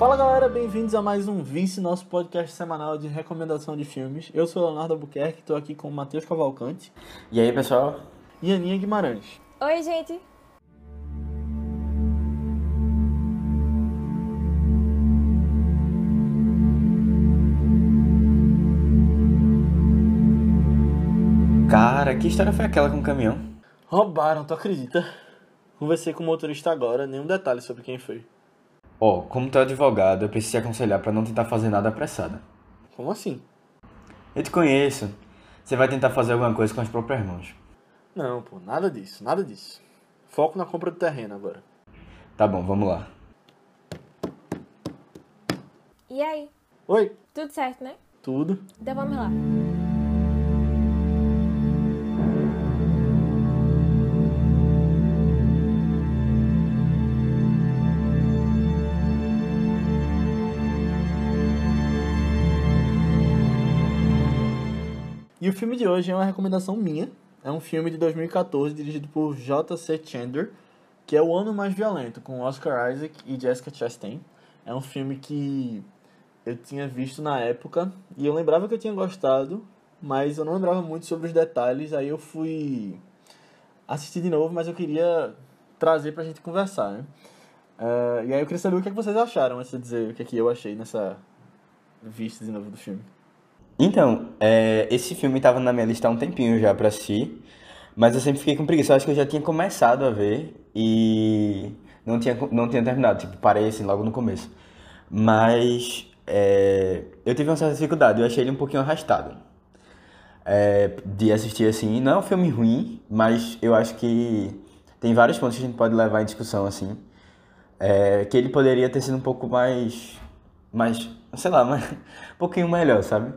Fala galera, bem-vindos a mais um Vince, nosso podcast semanal de recomendação de filmes. Eu sou o Leonardo Albuquerque, estou aqui com o Matheus Cavalcante E aí, pessoal? e Aninha Guimarães. Oi, gente. Cara, que história foi aquela com o caminhão? Roubaram, tu acredita? Conversei com o motorista agora, nenhum detalhe sobre quem foi. Ó, como tu é advogado, eu preciso te aconselhar pra não tentar fazer nada apressado. Como assim? Eu te conheço. Você vai tentar fazer alguma coisa com as próprias mãos. Não, pô, nada disso, nada disso. Foco na compra do terreno agora. Tá bom, vamos lá. E aí? Oi, Tudo certo, né? tudo? Então vamos lá. E o filme de hoje é uma recomendação minha. É um filme de 2014 dirigido por J.C. Chandler, que é O Ano Mais Violento, com Oscar Isaac e Jessica Chastain. É um filme que eu tinha visto na época e eu lembrava que eu tinha gostado, mas eu não lembrava muito sobre os detalhes. Aí eu fui assistir de novo, mas eu queria trazer pra gente conversar, né? Eh, e aí eu queria saber o que, é que vocês acharam, antes de dizer o que, é que eu achei nessa vista de novo do filme. Então, é, esse filme tava na minha lista há um tempinho já pra assistir, mas eu sempre fiquei com preguiça. Eu acho que eu já tinha começado a ver e não tinha, não tinha terminado, tipo, parei assim logo no começo. Mas é, eu tive uma certa dificuldade, eu achei ele um pouquinho arrastado. É, de assistir assim, não é um filme ruim, mas eu acho que tem vários pontos que a gente pode levar em discussão assim. É, que ele poderia ter sido um pouco mais, mais, sei lá, mais, um pouquinho melhor, sabe?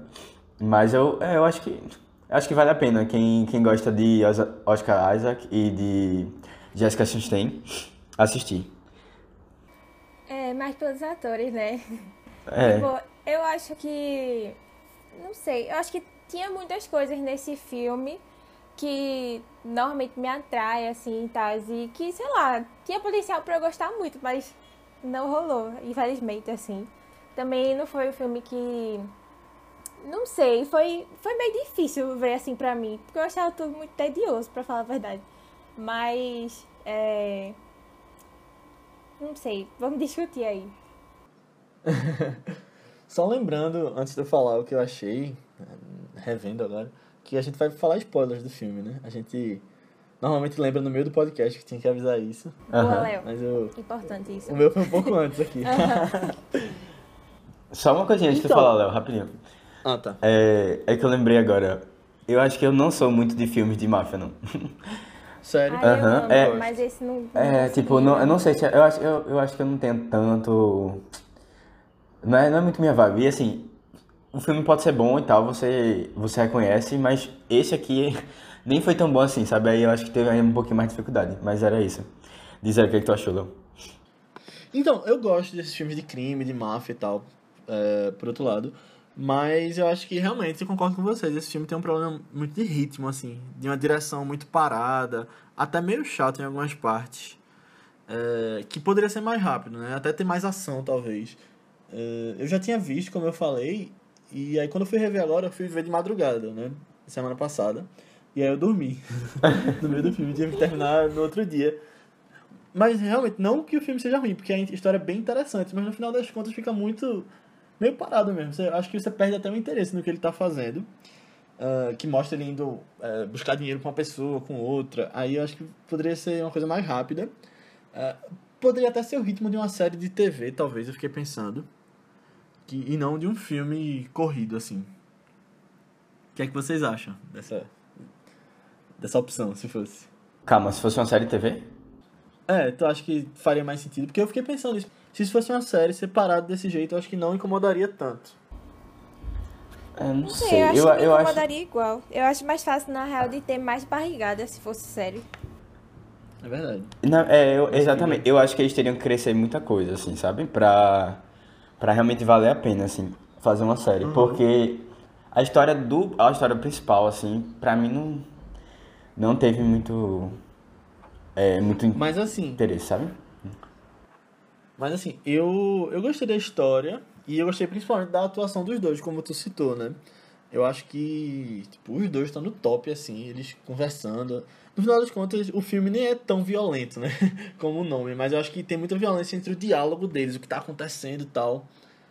Mas eu, é, eu acho que acho que vale a pena quem, quem gosta de Os- Oscar Isaac e de Jessica Chastain assistir. É, mais pelos atores, né? É, Tipo, eu acho que. Não sei, eu acho que tinha muitas coisas nesse filme que normalmente me atrai, assim, tal. E que, sei lá, tinha potencial pra eu gostar muito, mas não rolou, infelizmente, assim. Também não foi um filme que. Não sei, foi, foi meio difícil ver assim pra mim, porque eu achava tudo muito tedioso, pra falar a verdade. Mas. É. Não sei, vamos discutir aí. Só lembrando, antes de eu falar o que eu achei, revendo agora, que a gente vai falar spoilers do filme, né? A gente normalmente lembra no meio do podcast que tinha que avisar isso, Boa, Aham. Léo. mas eu, Importante isso. o meu foi um pouco antes aqui. só uma coisinha antes de Então. falar, Léo, rapidinho. Ah, tá. É, é que eu lembrei agora. Eu acho que eu não sou muito de filmes de máfia, não. Sério? Eu Aham, amo, é. mas esse não. não É, consegui, tipo, não, eu não sei se. Eu acho, eu, eu acho que eu não tenho tanto. Não é, não é muito minha vibe. E assim, o filme pode ser bom e tal, você, você reconhece, mas esse aqui nem foi tão bom assim, sabe? Aí eu acho que teve um pouquinho mais de dificuldade. Mas era isso. Diz aí o que, é que tu achou, Léo. Então, eu gosto desses filmes de crime, de máfia e tal, é, por outro lado. Mas eu acho que realmente eu concordo com vocês. Esse filme tem um problema muito de ritmo, assim, de uma direção muito parada, até meio chato em algumas partes. é, que poderia ser mais rápido, né? Até ter mais ação, talvez. É, eu já tinha visto, como eu falei, e aí quando eu fui rever agora, eu fui ver de madrugada, né? Semana passada. E aí eu dormi no meio do filme, tive que terminar no outro dia. Mas realmente, não que o filme seja ruim, porque a história é bem interessante, mas no final das contas fica muito. Meio parado mesmo. Você, acho que você perde até o interesse no que ele tá fazendo. ah, que mostra ele indo eh, buscar dinheiro com uma pessoa, com outra. Aí eu acho que poderia ser uma coisa mais rápida. Ah, poderia até ser o ritmo de uma série de TV, talvez, eu fiquei pensando. Que, e não de um filme corrido, assim. O que é que vocês acham dessa, dessa opção, se fosse? Calma, se fosse uma série de TV? É, tu acha que faria mais sentido? Porque eu fiquei pensando nisso. Se isso fosse uma série separada desse jeito, eu acho que não incomodaria tanto. É, não Não sei. sei, eu acho eu, que me eu acho. incomodaria igual. Eu acho mais fácil, na real, de ter mais barrigada se fosse sério. É verdade. Não, é, eu- exatamente. Eu acho que eles teriam que crescer muita coisa, assim, sabe? Pra, pra realmente valer a pena, assim, fazer uma série. Porque a história do. A história principal, assim, pra mim não. Não teve muito. É, muito Mas assim, interesse, sabe? Mas assim, eu, eu gostei da história e eu gostei principalmente da atuação dos dois, como tu citou, né? Eu acho que tipo, os dois estão no top, assim, eles conversando. No final das contas, o filme nem é tão violento, né? Como o nome, mas eu acho que tem muita violência entre o diálogo deles, o que tá acontecendo e tal.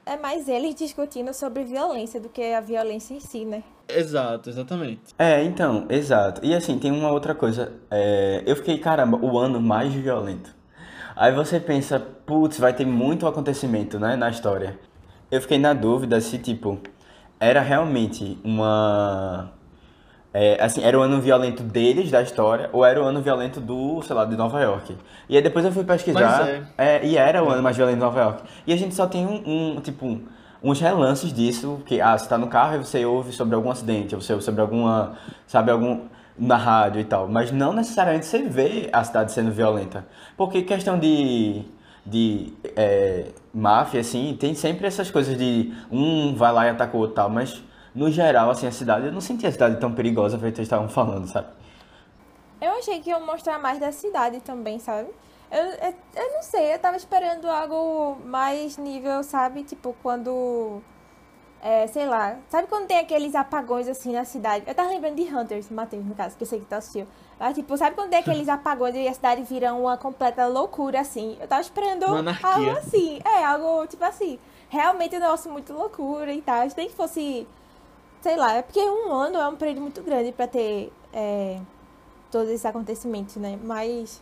É mais eles discutindo sobre violência do que a violência em si, né? Exato, exatamente. É, então, exato. E assim, tem uma outra coisa. É, eu fiquei, caramba, o ano mais violento. Aí você pensa, putz, vai ter muito acontecimento, né, na história. Eu fiquei na dúvida se, tipo, era realmente uma. É, assim, era o ano violento deles, da história, ou era o ano violento do, sei lá, de Nova York. E aí depois eu fui pesquisar, é. é, e era o ano mais violento de Nova York. E a gente só tem um, um tipo, um- uns relances disso, que, ah, você tá no carro e você ouve sobre algum acidente, ou você ouve sobre alguma, sabe, algum, na rádio e tal. Mas não necessariamente você vê a cidade sendo violenta. Porque questão de, de é, máfia, assim, tem sempre essas coisas de um vai lá e ataca o outro tal, mas no geral, assim, a cidade, eu não senti a cidade tão perigosa feito eles estavam falando, sabe? Eu achei que iam mostrar mais da cidade também, sabe? Eu, eu, eu não sei, eu tava esperando algo mais nível, sabe? Tipo, quando. É, sei lá. Sabe quando tem aqueles apagões assim na cidade? Eu tava lembrando de Hunters, Matheus, no caso, que eu sei que tu assistiu. Mas, tipo, sabe quando tem aqueles apagões e a cidade vira uma completa loucura, assim? Eu tava esperando algo assim. É, algo, tipo assim. Realmente um negócio muito loucura e tal. Nem que fosse. Sei lá, é porque um ano é um período muito grande pra ter. É, todos esses acontecimentos, né? Mas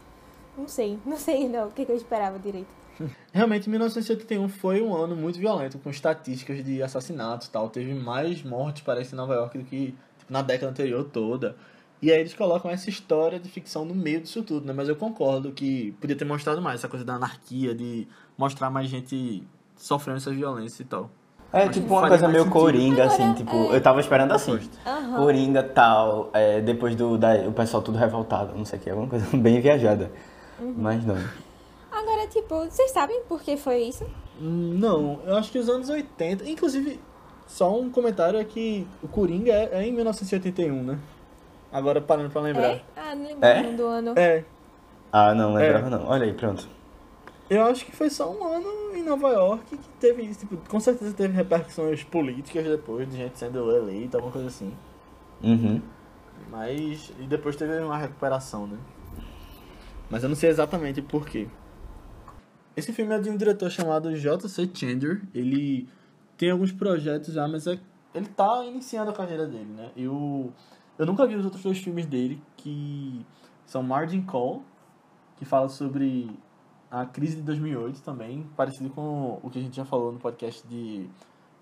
não sei, não sei não o que, que eu esperava direito. Realmente, 1981 foi um ano muito violento, com estatísticas de assassinatos e tal. Teve mais mortes, parece, em Nova York do que tipo, na década anterior toda. E aí eles colocam essa história de ficção no meio disso tudo, né? Mas eu concordo que podia ter mostrado mais essa coisa da anarquia, de mostrar mais gente sofrendo essa violência e tal. É Acho tipo uma coisa meio sentido. coringa, assim, Agora, tipo, é. eu tava esperando assim. Aham. Coringa tal, é, depois do da, o pessoal tudo revoltado, não sei o que, alguma coisa bem viajada. Mas não. Agora, tipo, vocês sabem por que foi isso? Não, eu acho que os anos 80. Inclusive, só um comentário é que o Coringa é, é em 1981, né? Agora parando pra lembrar. É? Ah, não lembro É? do ano. É, Ah, não lembrava não. Olha aí, pronto. eu acho que foi só um ano em Nova York que teve isso. Tipo, com certeza teve repercussões políticas depois, de gente sendo eleita, alguma coisa assim. Uhum. Mas. E depois teve uma recuperação, né? Mas eu não sei exatamente por quê. Esse filme é de um diretor chamado J.C. Chandler. Ele tem alguns projetos já, mas é, ele tá iniciando a carreira dele, né? Eu, eu nunca vi os outros dois filmes dele, que são Margin Call, que fala sobre a crise de 2008 também, parecido com o que a gente já falou no podcast de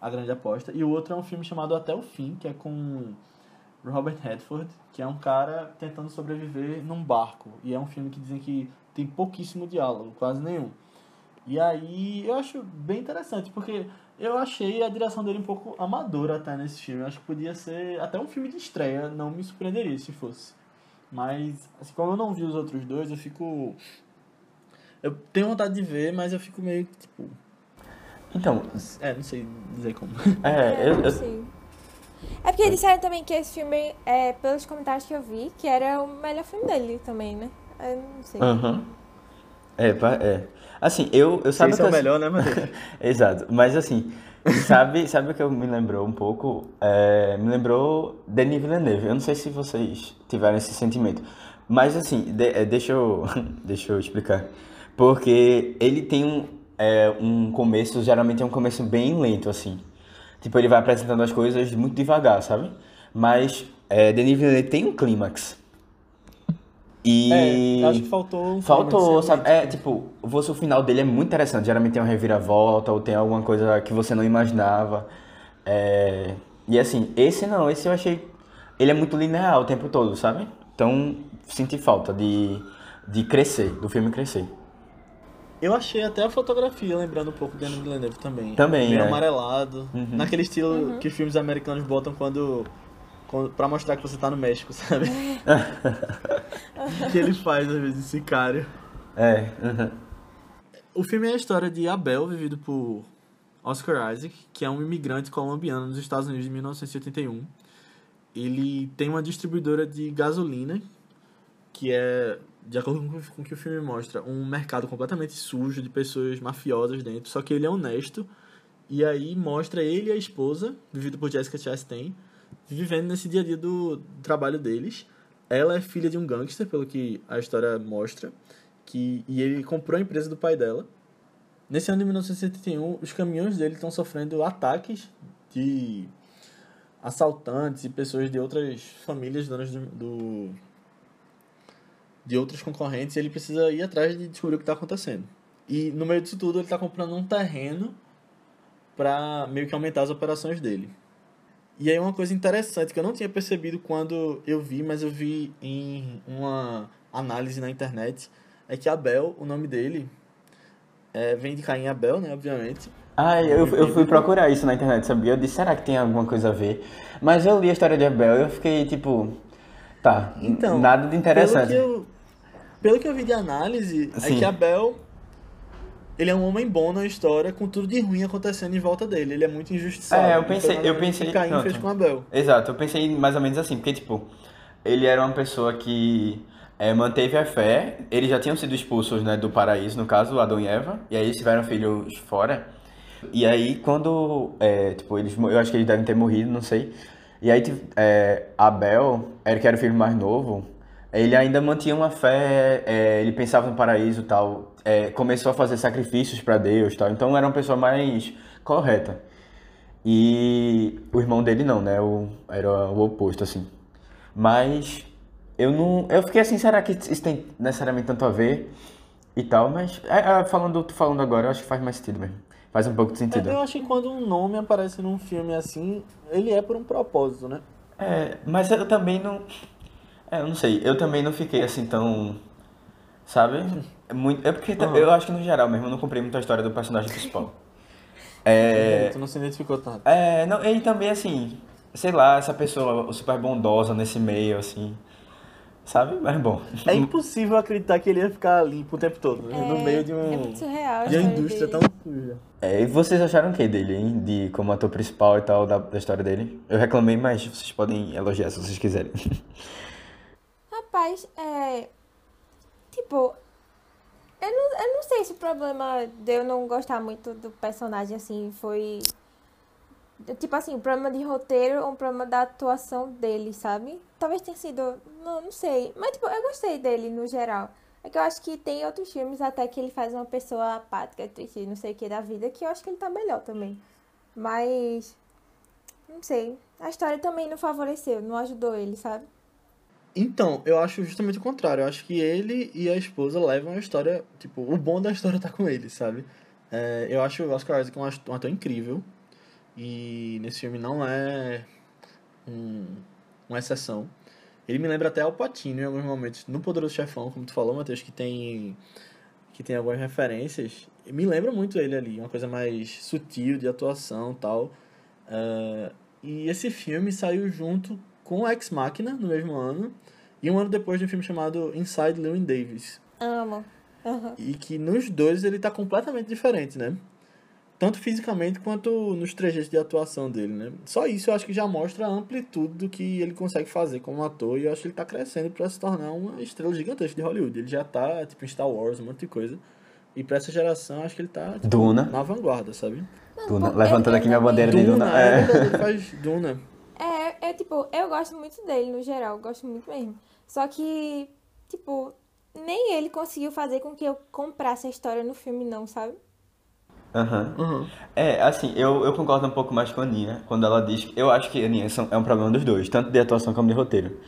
A Grande Aposta. E o outro é um filme chamado Até o Fim, que é com Robert Redford, que é um cara tentando sobreviver num barco. E é um filme que dizem que tem pouquíssimo diálogo, quase nenhum. E aí eu acho bem interessante, porque eu achei a direção dele um pouco amadora até nesse filme. Eu acho que podia ser até um filme de estreia, não me surpreenderia se fosse. Mas, assim, como eu não vi os outros dois, eu fico. Eu tenho vontade de ver, mas eu fico meio tipo. Então, É, não sei dizer como. é, eu, não eu, sei. É porque disseram também que esse filme, é, pelos comentários que eu vi, que era o melhor filme dele também, né? Eu não sei. Aham. É, pa- é. Assim, eu, eu sabe Esse que é o eu- melhor, né, Matheus? Exato, mas assim, sabe, sabe o que eu me lembrou um pouco? É, me lembrou Denis Villeneuve. Eu não sei se vocês tiveram esse sentimento, mas assim, de- é, deixa eu, deixa eu explicar. Porque ele tem um, é, um começo, geralmente é um começo bem lento, assim. Tipo, ele vai apresentando as coisas muito devagar, sabe? Mas é, Denis Villeneuve tem um clímax. E... É, eu acho que faltou um Faltou, sabe? É, tipo, você, o final dele é muito interessante. Geralmente tem uma reviravolta ou tem alguma coisa que você não imaginava. É, E assim, esse não, esse eu achei. Ele é muito linear o tempo todo, sabe? Então, senti falta de, de crescer, do filme crescer. Eu achei até a fotografia, lembrando um pouco de Denis Villeneuve também. Também, Meio é. amarelado. Uhum. Naquele estilo que filmes americanos botam quando, pra mostrar que você tá no México, sabe? que ele faz, às vezes, sicário. É, uhum. O filme é a história de Abel, vivido por Oscar Isaac, que é um imigrante colombiano nos Estados Unidos de 1981. Ele tem uma distribuidora de gasolina, que é de acordo com, com o que o filme mostra, um mercado completamente sujo de pessoas mafiosas dentro, só que ele é honesto. E aí mostra ele e a esposa, vivido por Jessica Chastain, vivendo nesse dia a dia do, trabalho deles. Ela é filha de um gangster, pelo que a história mostra, que e ele comprou a empresa do pai dela. Nesse ano de 1971, os caminhões dele estão sofrendo ataques de assaltantes e pessoas de outras famílias donas do, do de outros concorrentes ele precisa ir atrás de descobrir o que está acontecendo. E no meio disso tudo ele está comprando um terreno para meio que aumentar as operações dele. E aí uma coisa interessante que eu não tinha percebido quando eu vi, mas eu vi em uma análise na internet, é que Abel, o nome dele, é, vem de Caim Abel, né, obviamente. Ah, eu, eu fui procurar isso na internet, sabia? Eu disse, será que tem alguma coisa a ver? Mas eu li a história de Abel e eu fiquei tipo, tá, Então, nada de interessante. Pelo que eu, pelo que eu vi de análise, é Sim. que Abel ele é um homem bom na história, com tudo de ruim acontecendo em volta dele. Ele é muito injustiçado. É, eu Então, pensei- mais eu pensei- que Caim pronto. fez com Abel. Exato, eu pensei mais ou menos assim, porque tipo, ele era uma pessoa que é, manteve a fé, eles já tinham sido expulsos né, do paraíso, no caso, Adão e Eva, e aí eles tiveram filhos fora. E aí quando, é, tipo, eles, eu acho que eles devem ter morrido, não sei. E aí é, Abel, era que era o filho mais novo, ele ainda mantinha uma fé, é, ele pensava no paraíso e tal, é, começou a fazer sacrifícios para Deus e tal, então era uma pessoa mais correta. E o irmão dele não, né? O, era o oposto, assim. Mas eu não. Eu fiquei assim, será que isso tem necessariamente tanto a ver e tal? Mas é, é, falando, tô falando agora, eu acho que faz mais sentido mesmo. Faz um pouco de sentido. É, Eu acho que quando um nome aparece num filme assim, ele é por um propósito, né? É, mas eu também não. É, eu não sei, eu também não fiquei assim tão. Sabe? É Muito, é porque Aham. eu acho que no geral mesmo eu não comprei muito a história do personagem principal. É. Tu não se identificou tanto. É, não, e também assim, sei lá, essa pessoa super bondosa nesse meio, assim, sabe? Mas bom. É impossível acreditar que ele ia ficar limpo o tempo todo, né? no É, meio de um. É muito surreal a de uma indústria dele. tão suja. É, e vocês acharam o que dele, hein? De como ator principal e tal, da, da história dele? Eu reclamei, mas vocês podem elogiar se vocês quiserem. Rapaz, é. Tipo. Eu não, eu não sei se o problema de eu não gostar muito do personagem, assim, foi. Tipo assim, problema de roteiro ou problema da atuação dele, sabe? Talvez tenha sido. Não, não sei. Mas, tipo, eu gostei dele no geral. É que eu acho que tem outros filmes até que ele faz uma pessoa apática, triste, não sei o que da vida, que eu acho que ele tá melhor também. Mas. Não sei. A história também não favoreceu, não ajudou ele, sabe? Então, eu acho justamente o contrário. Eu acho que ele e a esposa levam a história. Tipo, o bom da história tá com ele, sabe? É, eu acho o Oscar Isaac um ator incrível. E nesse filme não é um, uma exceção. Ele me lembra até Al Pacino em alguns momentos. No Poderoso Chefão, como tu falou, Matheus, que tem, que tem algumas referências. Me lembra muito ele ali. Uma coisa mais sutil de atuação tal. É, e esse filme saiu junto com Ex Machina no mesmo ano. E um ano depois de um filme chamado Inside Llewyn Davis. Amo. Aham. E que nos dois ele tá completamente diferente, né? Tanto fisicamente quanto nos trejeitos de atuação dele, né? Só isso eu acho que já mostra a amplitude do que ele consegue fazer como ator. E eu acho que ele tá crescendo para se tornar uma estrela gigantesca de Hollywood. Ele já tá, tipo, em Star Wars, um monte de coisa. E pra essa geração, acho que ele tá tipo, Duna. na vanguarda, sabe? Duna, levantando aqui minha eu bandeira de Duna, Duna. é É. ele faz Duna. É, é tipo, eu gosto muito dele no geral, eu gosto muito mesmo. Só que, tipo, nem ele conseguiu fazer com que eu comprasse a história no filme, não, sabe? Aham. Uhum. É, assim, eu, eu concordo um pouco mais com a Aninha quando ela diz que. Eu acho que, Aninha, são- é um problema dos dois, tanto de atuação como de roteiro.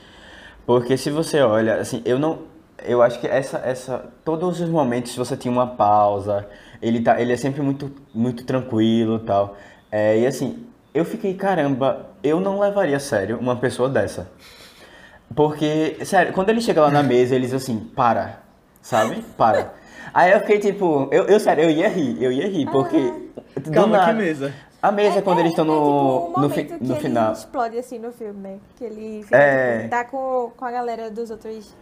Porque se você olha, assim, eu não. Eu acho que essa. essa todos os momentos você tinha uma pausa, ele, tá, ele é sempre muito, muito tranquilo e tal. É, e assim, eu fiquei, caramba, eu não levaria a sério uma pessoa dessa. Porque, sério, quando ele chega lá na mesa, eles assim, para, sabe? Para. Aí eu fiquei tipo, eu, eu sério, eu ia rir, eu ia rir, porque. do Calma, que nada- mesa? A mesa é quando eles estão é, no, tipo, o no, no que ele final. explode assim no filme, né? Que ele fica, É. tipo, tá com, com a galera dos outros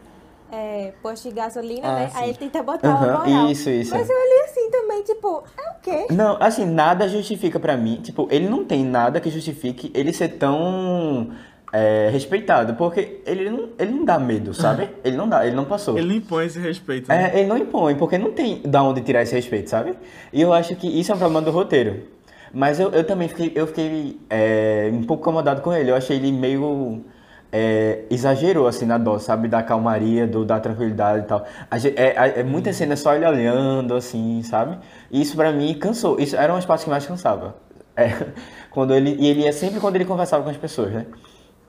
é, postos de gasolina, Ah, né? sim. Aí ele tenta botar uma Aham, moral. isso, isso. Mas eu olhei assim também, tipo, é o quê? Não, assim, nada justifica pra mim. Tipo, ele não tem nada que justifique ele ser tão é, respeitado, porque ele não, ele não dá medo, sabe? Ele não dá, ele não passou. Ele não impõe esse respeito. Né? É, ele não impõe, porque não tem da onde tirar esse respeito, sabe? E eu acho que isso é um problema do roteiro. Mas eu, eu também fiquei, eu fiquei é, um pouco incomodado com ele. Eu achei ele meio. É, exagerou assim na dose, sabe? Da calmaria, do, da tranquilidade e tal. Gente- é, é, é muita cena só ele olhando, assim, sabe? E isso pra mim cansou. Isso era uma das partes que mais cansava. É, quando ele, e ele ia sempre quando ele conversava com as pessoas, né?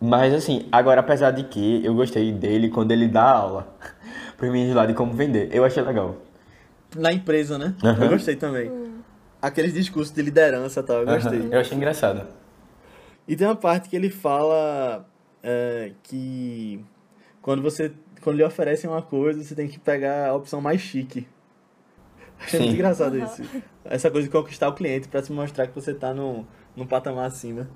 Mas assim, agora apesar de que eu gostei dele quando ele dá aula pros meninos lá de como vender. Eu achei legal. Na empresa, né? Aham. Eu gostei também. Aqueles discursos de liderança e tal, eu gostei. Eu achei engraçado. E tem uma parte que ele fala é, que quando você quando lhe oferecem uma coisa, você tem que pegar a opção mais chique. Achei muito Sim. engraçado Uhum. isso. Essa coisa de conquistar o cliente pra se mostrar que você tá num, num patamar acima.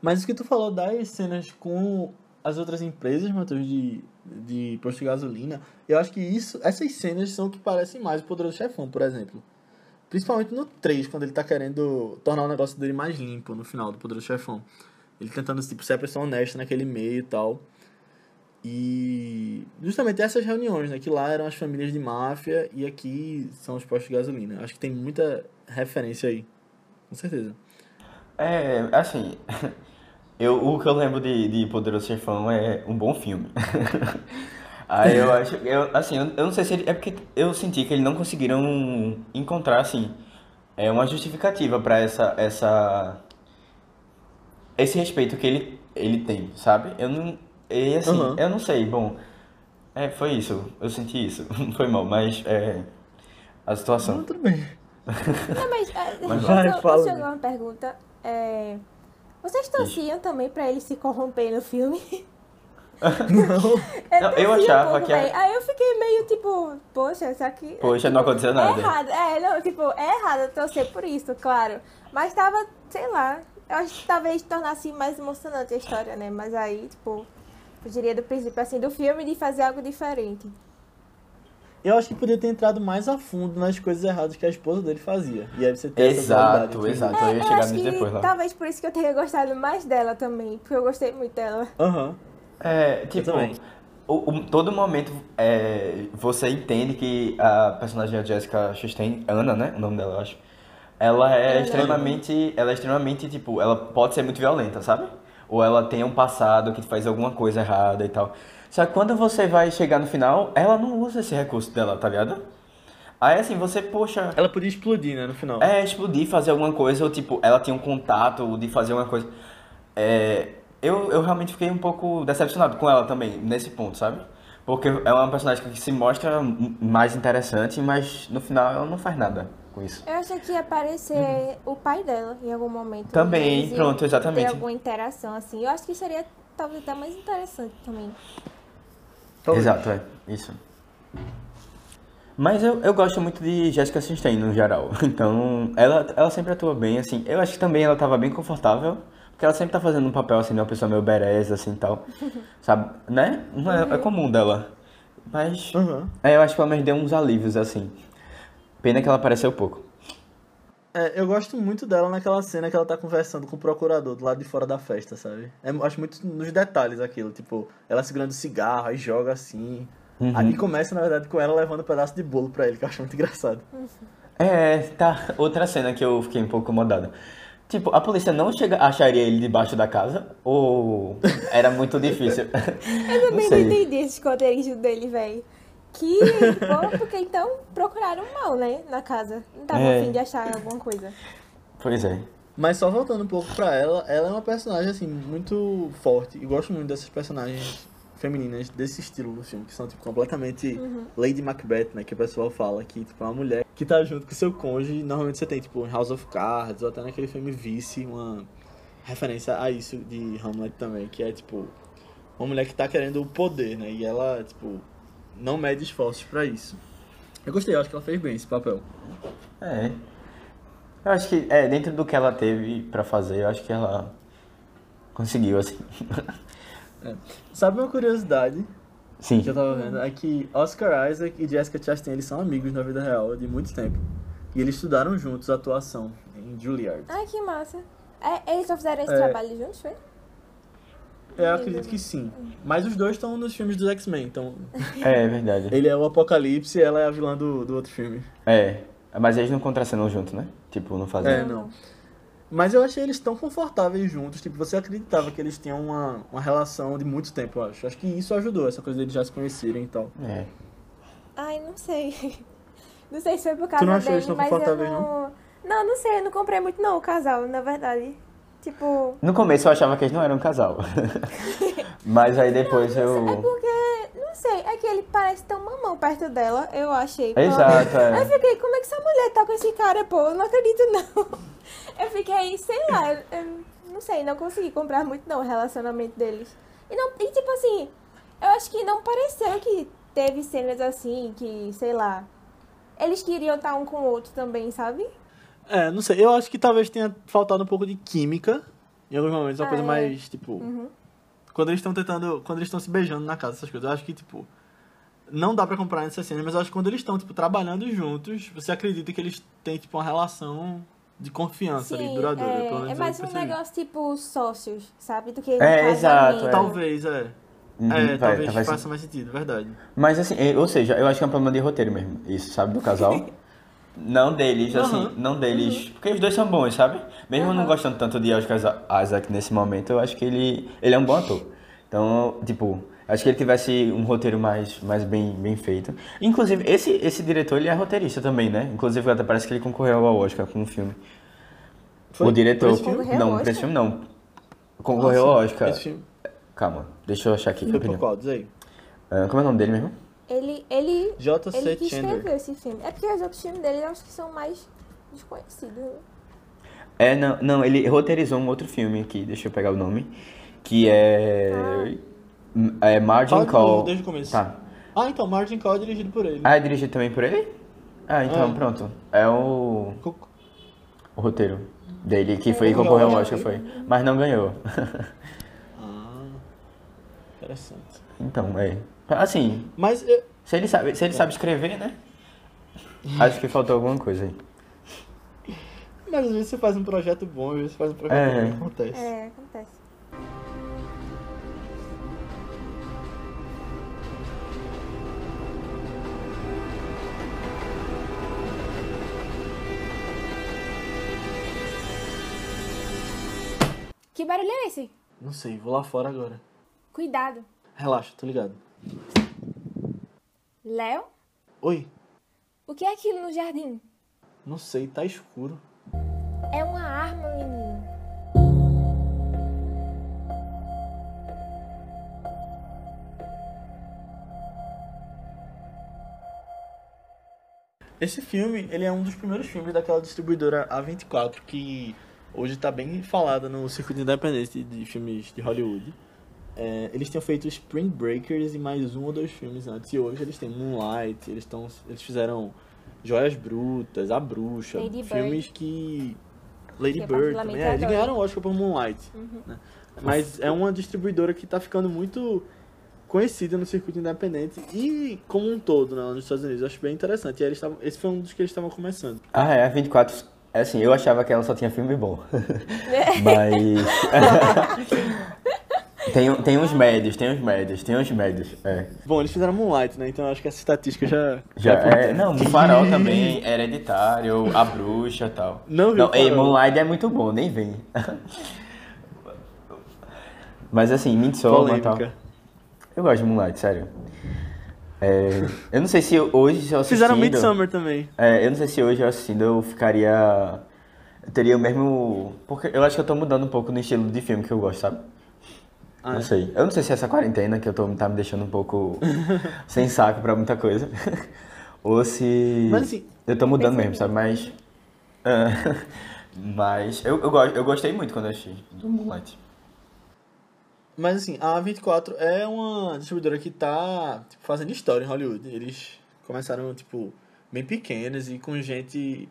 Mas o que tu falou das cenas com as outras empresas, Matheus, de, de posto de gasolina, eu acho que isso, essas cenas são o que parecem mais o Poderoso Chefão, por exemplo. Principalmente no 3, quando ele tá querendo tornar o negócio dele mais limpo no final do Poderoso Chefão. Ele tentando, tipo, ser a pessoa honesta naquele meio e tal. E justamente essas reuniões, né? Que lá eram as famílias de máfia e aqui são os postos de gasolina. Acho que tem muita referência aí. Com certeza. É, assim, eu, o que eu lembro de, de Poderoso Chefão é um bom filme. Aí eu acho, eu, assim, eu, eu não sei se ele, é porque eu senti que eles não conseguiram encontrar, assim, é uma justificativa pra essa, essa, esse respeito que ele, ele tem, sabe? Eu não, e assim, Aham. eu não sei, bom, é, foi isso, eu senti isso, foi mal, mas é, a situação. Não, tudo bem. Não, mas, é, Mas vai, posso, fala, posso né? jogar uma pergunta? É, vocês torciam também pra ele se corromper no filme? Não, eu torcia um achava pouco, que a- véi. Aí eu fiquei meio tipo, poxa, isso aqui. Poxa, não aconteceu nada. É errado, é, não, tipo, é errado eu torcer por isso, claro. Mas tava, sei lá, eu acho que talvez tornasse mais emocionante a história, né? Mas aí, tipo, fugiria do princípio assim do filme de fazer algo diferente. Eu acho que podia ter entrado mais a fundo nas coisas erradas que a esposa dele fazia. E aí você tem essa Exato, entre- exato, É, eu ia eu chegar acho nisso depois lá. talvez por isso que eu tenha gostado mais dela também, porque eu gostei muito dela. Aham. É, tipo, o, o- todo momento é, você entende que a personagem da Jessica Chastain, Ana, né? O nome dela, eu acho. Ela é extremamente, ela é extremamente, tipo, ela pode ser muito violenta, sabe? Ou ela tem um passado que faz alguma coisa errada e tal. Só que quando você vai chegar no final, ela não usa esse recurso dela, tá ligado? Aí assim, você, poxa, Ela podia explodir, né, no final. é, explodir, fazer alguma coisa, ou tipo, ela tinha um contato de fazer alguma coisa. É, eu, eu realmente fiquei um pouco decepcionado com ela também, nesse ponto, sabe? Porque é uma personagem que se mostra mais interessante, mas no final ela não faz nada com isso. Eu achei que ia aparecer o pai dela em algum momento. Também, Eles pronto, exatamente. Ter alguma interação assim. Eu acho que seria talvez até mais interessante também. Talvez. Exato, é, isso. Mas eu, eu gosto muito de Jessica Chastain no geral. Então, ela, ela sempre atua bem, assim. Eu acho que também ela tava bem confortável. Porque ela sempre tá fazendo um papel, assim, de uma pessoa meio bereza, assim, tal. Sabe? Né? Não é, é comum dela. Mas, Aham. é, eu acho que ela me deu uns alívios, assim. Pena que ela apareceu pouco. É, eu gosto muito dela naquela cena que ela tá conversando com o procurador do lado de fora da festa, sabe? É, acho muito nos detalhes aquilo, tipo, ela segurando cigarro, aí joga assim. Uhum. Aí começa, na verdade, com ela levando um pedaço de bolo pra ele, que eu acho muito engraçado. É, tá. Outra cena que eu fiquei um pouco incomodado. Tipo, a polícia não chega, acharia ele debaixo da casa? Ou era muito difícil? Eu também não, sei. entendi esse esconderijo dele, velho. Que bom, porque então procuraram mal, né? Na casa. Não tava É. afim de achar alguma coisa. Pois é. Mas só voltando um pouco pra ela, ela é uma personagem, assim, muito forte. E gosto muito dessas personagens femininas desse estilo no filme, que são, tipo, completamente Lady Macbeth, né? Que o pessoal fala que, tipo, é uma mulher que tá junto com seu cônjuge. Normalmente você tem, tipo, em House of Cards, ou até naquele filme Vice, uma referência a isso de Hamlet também, que é, tipo, uma mulher que tá querendo o poder, né? E ela, tipo, não mede esforços pra isso. Eu gostei, eu acho que ela fez bem esse papel. É. Eu acho que, é, dentro do que ela teve pra fazer, eu acho que ela conseguiu, assim. Sabe uma curiosidade Sim. que eu tava vendo é que Oscar Isaac e Jessica Chastain eles são amigos na vida real de muito tempo. E eles estudaram juntos atuação em Juilliard. Ai, que massa. É, eles só fizeram esse É. trabalho juntos, foi? Eu acredito que sim. Mas os dois estão nos filmes dos X-Men, então. É, é verdade. Ele é o Apocalipse e ela é a vilã do, do outro filme. É. Mas eles não contracenam junto, né? Tipo, não fazem. É, não. Mas eu achei eles tão confortáveis juntos, tipo, você acreditava que eles tinham uma, uma relação de muito tempo, eu acho. Acho que isso ajudou, essa coisa deles já se conhecerem e tal. É. Ai, não sei. Não sei se foi por causa Tu não achou dele, eles tão mas eu confortáveis, não... Não, não sei, eu não comprei muito não o casal, na verdade. Tipo... No começo eu achava que eles não eram um casal. Mas aí depois É eu. porque, não sei, é que ele parece tão mamão perto dela, eu achei. Exato, é. Aí eu fiquei, como é que essa mulher tá com esse cara, pô? Eu não acredito, não. Eu fiquei, sei lá, eu não sei, não consegui comprar muito, não, o relacionamento deles. E, não, e, tipo assim, eu acho que não pareceu que teve cenas assim, que, sei lá, eles queriam estar um com o outro também, sabe? É, não sei, eu acho que talvez tenha faltado um pouco de química em alguns momentos, uma Ah, coisa é. mais, tipo. Uhum. Quando eles estão tentando. Quando eles estão se beijando na casa, essas coisas, eu acho que, tipo. Não dá pra comprar nessas cenas, mas eu acho que quando eles estão, tipo, trabalhando juntos, você acredita que eles têm, tipo, uma relação de confiança ali, duradoura. pelo é, menos é mais um negócio tipo sócios, sabe? Do que É, exato, é. Talvez, é. Uhum, é, vai, talvez tá, vai faça ser- mais sentido, verdade. Mas assim, é, ou seja, eu acho que é um problema de roteiro mesmo. Isso, sabe, do casal. Não deles, assim, Aham. não deles. Porque os dois são bons, sabe? Mesmo não Aham. gostando tanto de Oscar Isaac nesse momento, eu acho que ele, ele é um bom ator. Então, tipo, acho que ele tivesse um roteiro mais, mais bem, bem feito. Inclusive, esse, esse diretor, ele é roteirista também, né? Inclusive, até parece que ele concorreu ao Oscar com o filme. Foi? o diretor. Ao Não, pra esse filme não. Concorreu ao Ah, sim. Oscar. Calma, deixa eu achar aqui. foi por qual? Diz aí. Ah, como é o nome dele mesmo? Ele, ele, J.C. ele que Chandler. escreveu esse filme. É porque os outros filmes dele eu acho que são mais desconhecidos. né? É, não, não, ele roteirizou um outro filme aqui, deixa eu pegar o nome, que é. É Margin Fala Call. desde o começo. Tá. Ah, então, Martin Call é dirigido por ele. Ah, é dirigido também por ele? Ah, então É. pronto. É o, o roteiro dele que foi Concorreu concorreu ao ao Oscar, foi. Mas não ganhou. Ah, interessante. então, é. Assim, Mas eu, se ele sabe, se ele sabe escrever, né? Acho que faltou alguma coisa aí. Mas às vezes você faz um projeto bom, às vezes você faz um projeto É. bom, acontece. É, acontece. Que barulho é esse? Não sei, vou lá fora agora. Cuidado. Relaxa, tô ligado. Léo? Oi, O que é aquilo no jardim? não sei, tá escuro. É uma arma, menino. Esse filme, ele é um dos primeiros filmes daquela distribuidora A24 que hoje tá bem falada no circuito independente de filmes de Hollywood. É, eles tinham feito Spring Breakers e mais um ou dois filmes antes. E hoje eles têm Moonlight, eles, tão, eles fizeram Joias Brutas, A Bruxa, Lady Bird. filmes que. Lady Que eu Bird particularmente também. É, eles ganharam o Oscar por Moonlight. né? Mas é uma distribuidora que tá ficando muito conhecida no circuito independente e como um todo né, nos Estados Unidos. Eu acho bem interessante. E eles tavam, esse foi um dos que eles estavam começando. Ah, é, a 24. É assim, eu achava que ela só tinha filme bom. Mas. tem, tem uns médios, tem uns médios, tem uns médios. É. Bom, eles fizeram Moonlight, né? Então acho que essa estatística já. Já, é, não, o Farol também, Hereditário, A Bruxa e tal. Não vi não ei. Moonlight é muito bom, nem vem. Mas assim, Midsommar e tal. Eu gosto de Moonlight, sério. É, eu não sei se hoje, se eu assistindo... Fizeram Midsummer também. É, eu não sei se hoje eu assistindo eu ficaria... Eu teria o mesmo... Porque eu acho que eu tô mudando um pouco no estilo de filme que eu gosto, sabe? Ah, não é? sei. Eu não sei se é essa quarentena que eu tô, tá me deixando um pouco sem saco pra muita coisa. Ou se... Mas, assim, Eu tô mudando Pensa mesmo, sabe? Mas... é, mas eu, eu, eu gostei muito quando eu assisti do Moonlight. Mas assim, a A24 é uma distribuidora que tá tipo, fazendo história em Hollywood. Eles começaram, tipo, bem pequenos e com gente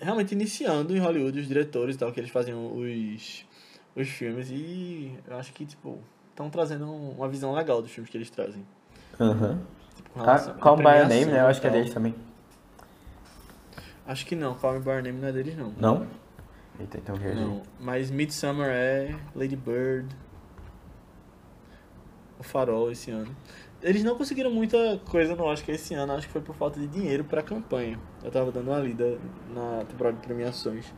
realmente iniciando em Hollywood, os diretores e tal, que eles faziam os, os filmes. E eu acho que, tipo, estão trazendo um- uma visão legal dos filmes que eles trazem. Aham. Tipo, Ah, Call Me By Your Name, né? Eu acho que é deles também. Acho que não, Call Me By Your Name não é deles, não. Não? Eita, então viajei. Não, mas Midsummer é, Lady Bird. Farol esse ano. Eles não conseguiram muita coisa no Oscar esse ano, acho que foi por falta de dinheiro pra campanha. Eu tava dando uma lida na temporada de premiações.